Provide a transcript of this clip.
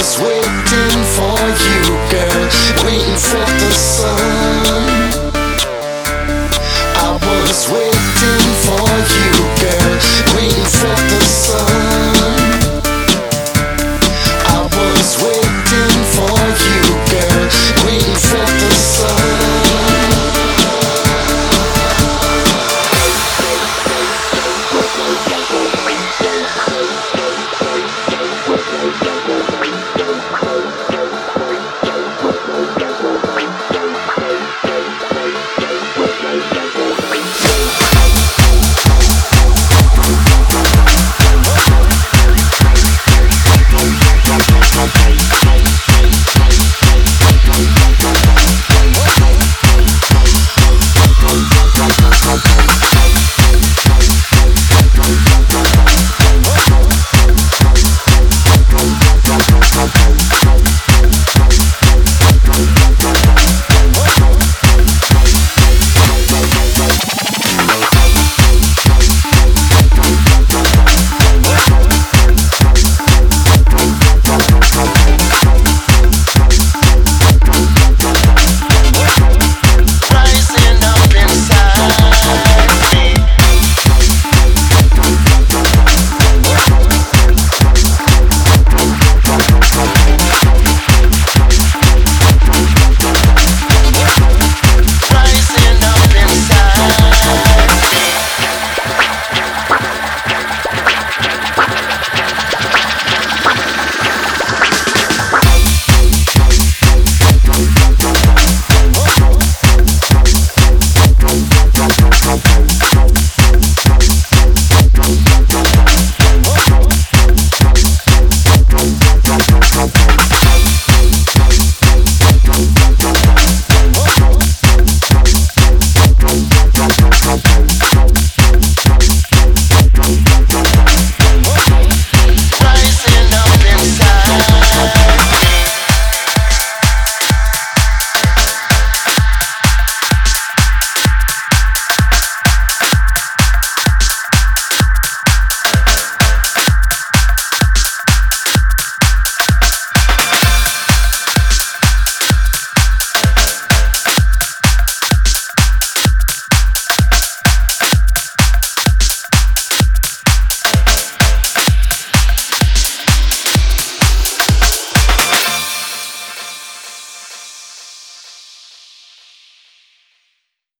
just waiting for you, girl, waiting for the sun. I was waiting.